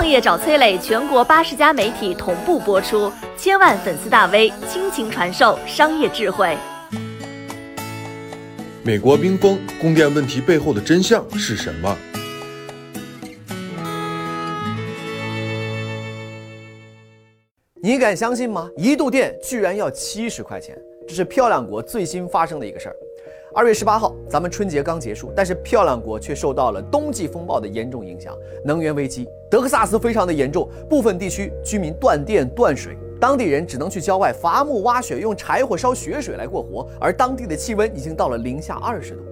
创业找崔磊，全国八十家媒体同步播出，千万粉丝大 V 倾情传授商业智慧。美国冰封供电问题背后的真相是什么？你敢相信吗？一度电居然要七十块钱，这是漂亮国最新发生的一个事儿。二月十八号，咱们春节刚结束，但是漂亮国却受到了冬季风暴的严重影响，能源危机，德克萨斯非常的严重，部分地区居民断电断水。当地人只能去郊外伐木挖雪，用柴火烧雪水来过活，而当地的气温已经到了零下二十度。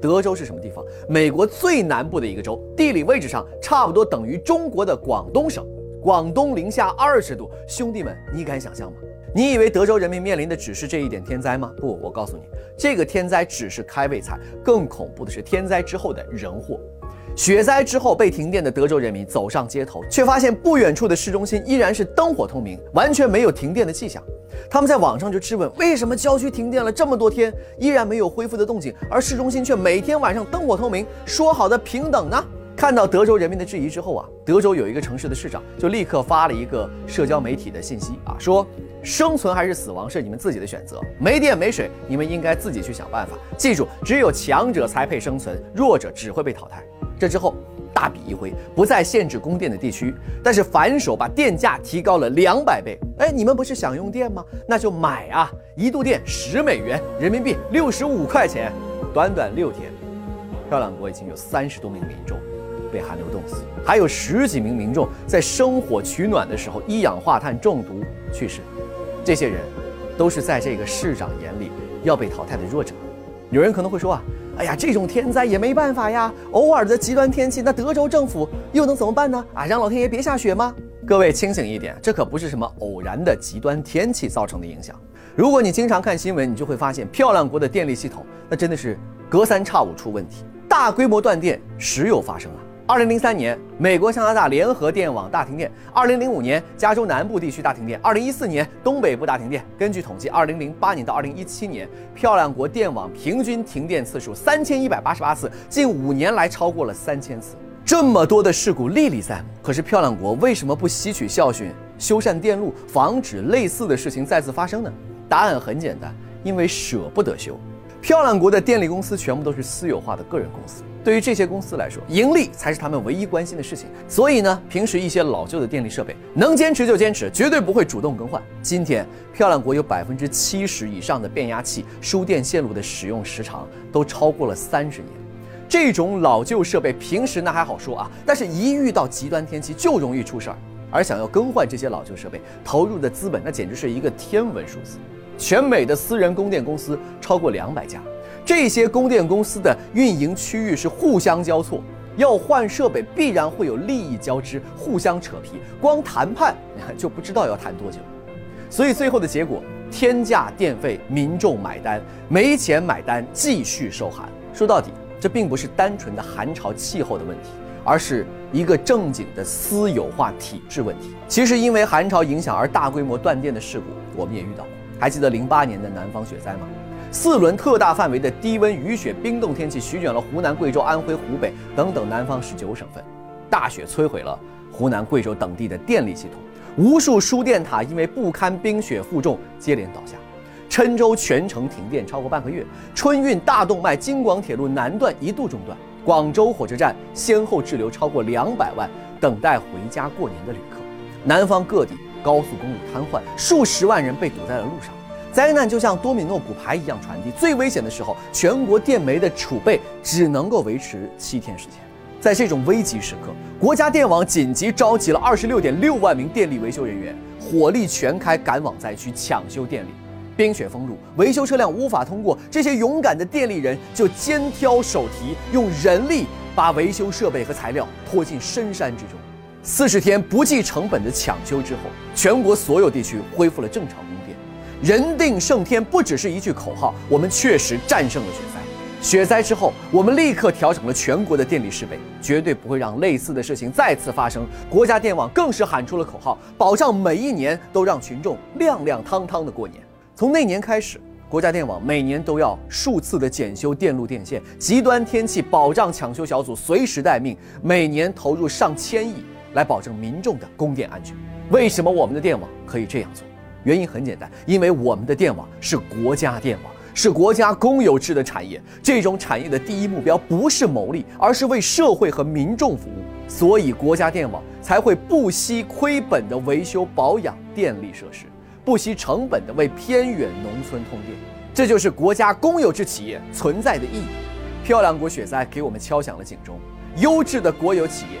德州是什么地方？美国最南部的一个州，地理位置上差不多等于中国的广东省。广东零下二十度，兄弟们，你敢想象吗？你以为德州人民面临的只是这一点天灾吗？不，我告诉你，这个天灾只是开胃菜，更恐怖的是天灾之后的人祸。雪灾之后被停电的德州人民走上街头，却发现不远处的市中心依然是灯火通明，完全没有停电的迹象。他们在网上就质问：为什么郊区停电了这么多天，依然没有恢复的动静，而市中心却每天晚上灯火通明？说好的平等呢？看到德州人民的质疑之后啊，德州有一个城市的市长就立刻发了一个社交媒体的信息啊，说生存还是死亡是你们自己的选择，没电没水，你们应该自己去想办法。记住，只有强者才配生存，弱者只会被淘汰。这之后，大笔一挥，不再限制供电的地区，但是反手把电价提高了两百倍。哎，你们不是想用电吗？那就买啊！一度电十美元，人民币六十五块钱。短短六天，漂亮国已经有三十多名民众被寒流冻死，还有十几名民众在生火取暖的时候一氧化碳中毒去世。这些人，都是在这个市长眼里要被淘汰的弱者。有人可能会说啊。哎呀，这种天灾也没办法呀，偶尔的极端天气，那德州政府又能怎么办呢？啊，让老天爷别下雪吗？各位清醒一点，这可不是什么偶然的极端天气造成的影响。如果你经常看新闻，你就会发现，漂亮国的电力系统那真的是隔三差五出问题，大规模断电时有发生啊。二零零三年，美国加拿大联合电网大停电；二零零五年，加州南部地区大停电；二零一四年，东北部大停电。根据统计，二零零八年到二零一七年，漂亮国电网平均停电次数三千一百八十八次，近五年来超过了三千次。这么多的事故历历在目，可是漂亮国为什么不吸取教训，修缮电路，防止类似的事情再次发生呢？答案很简单，因为舍不得修。漂亮国的电力公司全部都是私有化的个人公司。对于这些公司来说，盈利才是他们唯一关心的事情。所以呢，平时一些老旧的电力设备能坚持就坚持，绝对不会主动更换。今天，漂亮国有百分之七十以上的变压器、输电线路的使用时长都超过了三十年。这种老旧设备平时那还好说啊，但是一遇到极端天气就容易出事儿。而想要更换这些老旧设备，投入的资本那简直是一个天文数字。全美的私人供电公司超过两百家。这些供电公司的运营区域是互相交错，要换设备必然会有利益交织，互相扯皮，光谈判 就不知道要谈多久。所以最后的结果，天价电费，民众买单，没钱买单，继续受寒。说到底，这并不是单纯的寒潮气候的问题，而是一个正经的私有化体制问题。其实因为寒潮影响而大规模断电的事故，我们也遇到过。还记得零八年的南方雪灾吗？四轮特大范围的低温雨雪冰冻天气席卷了湖南、贵州、安徽、湖北等等南方十九省份，大雪摧毁了湖南、贵州等地的电力系统，无数输电塔因为不堪冰雪负重接连倒下，郴州全城停电超过半个月，春运大动脉京广铁路南段一度中断，广州火车站先后滞留超过两百万等待回家过年的旅客，南方各地高速公路瘫痪，数十万人被堵在了路上。灾难就像多米诺骨牌一样传递。最危险的时候，全国电煤的储备只能够维持七天时间。在这种危急时刻，国家电网紧急召集了二十六点六万名电力维修人员，火力全开赶往灾区抢修电力。冰雪封路，维修车辆无法通过，这些勇敢的电力人就肩挑手提，用人力把维修设备和材料拖进深山之中。四十天不计成本的抢修之后，全国所有地区恢复了正常供电。人定胜天不只是一句口号，我们确实战胜了雪灾。雪灾之后，我们立刻调整了全国的电力设备，绝对不会让类似的事情再次发生。国家电网更是喊出了口号，保障每一年都让群众亮亮堂堂的过年。从那年开始，国家电网每年都要数次的检修电路电线，极端天气保障抢修小组随时待命，每年投入上千亿，来保证民众的供电安全。为什么我们的电网可以这样做？原因很简单，因为我们的电网是国家电网，是国家公有制的产业。这种产业的第一目标不是牟利，而是为社会和民众服务。所以，国家电网才会不惜亏本的维修保养电力设施，不惜成本的为偏远农村通电。这就是国家公有制企业存在的意义。漂亮国雪灾给我们敲响了警钟：优质的国有企业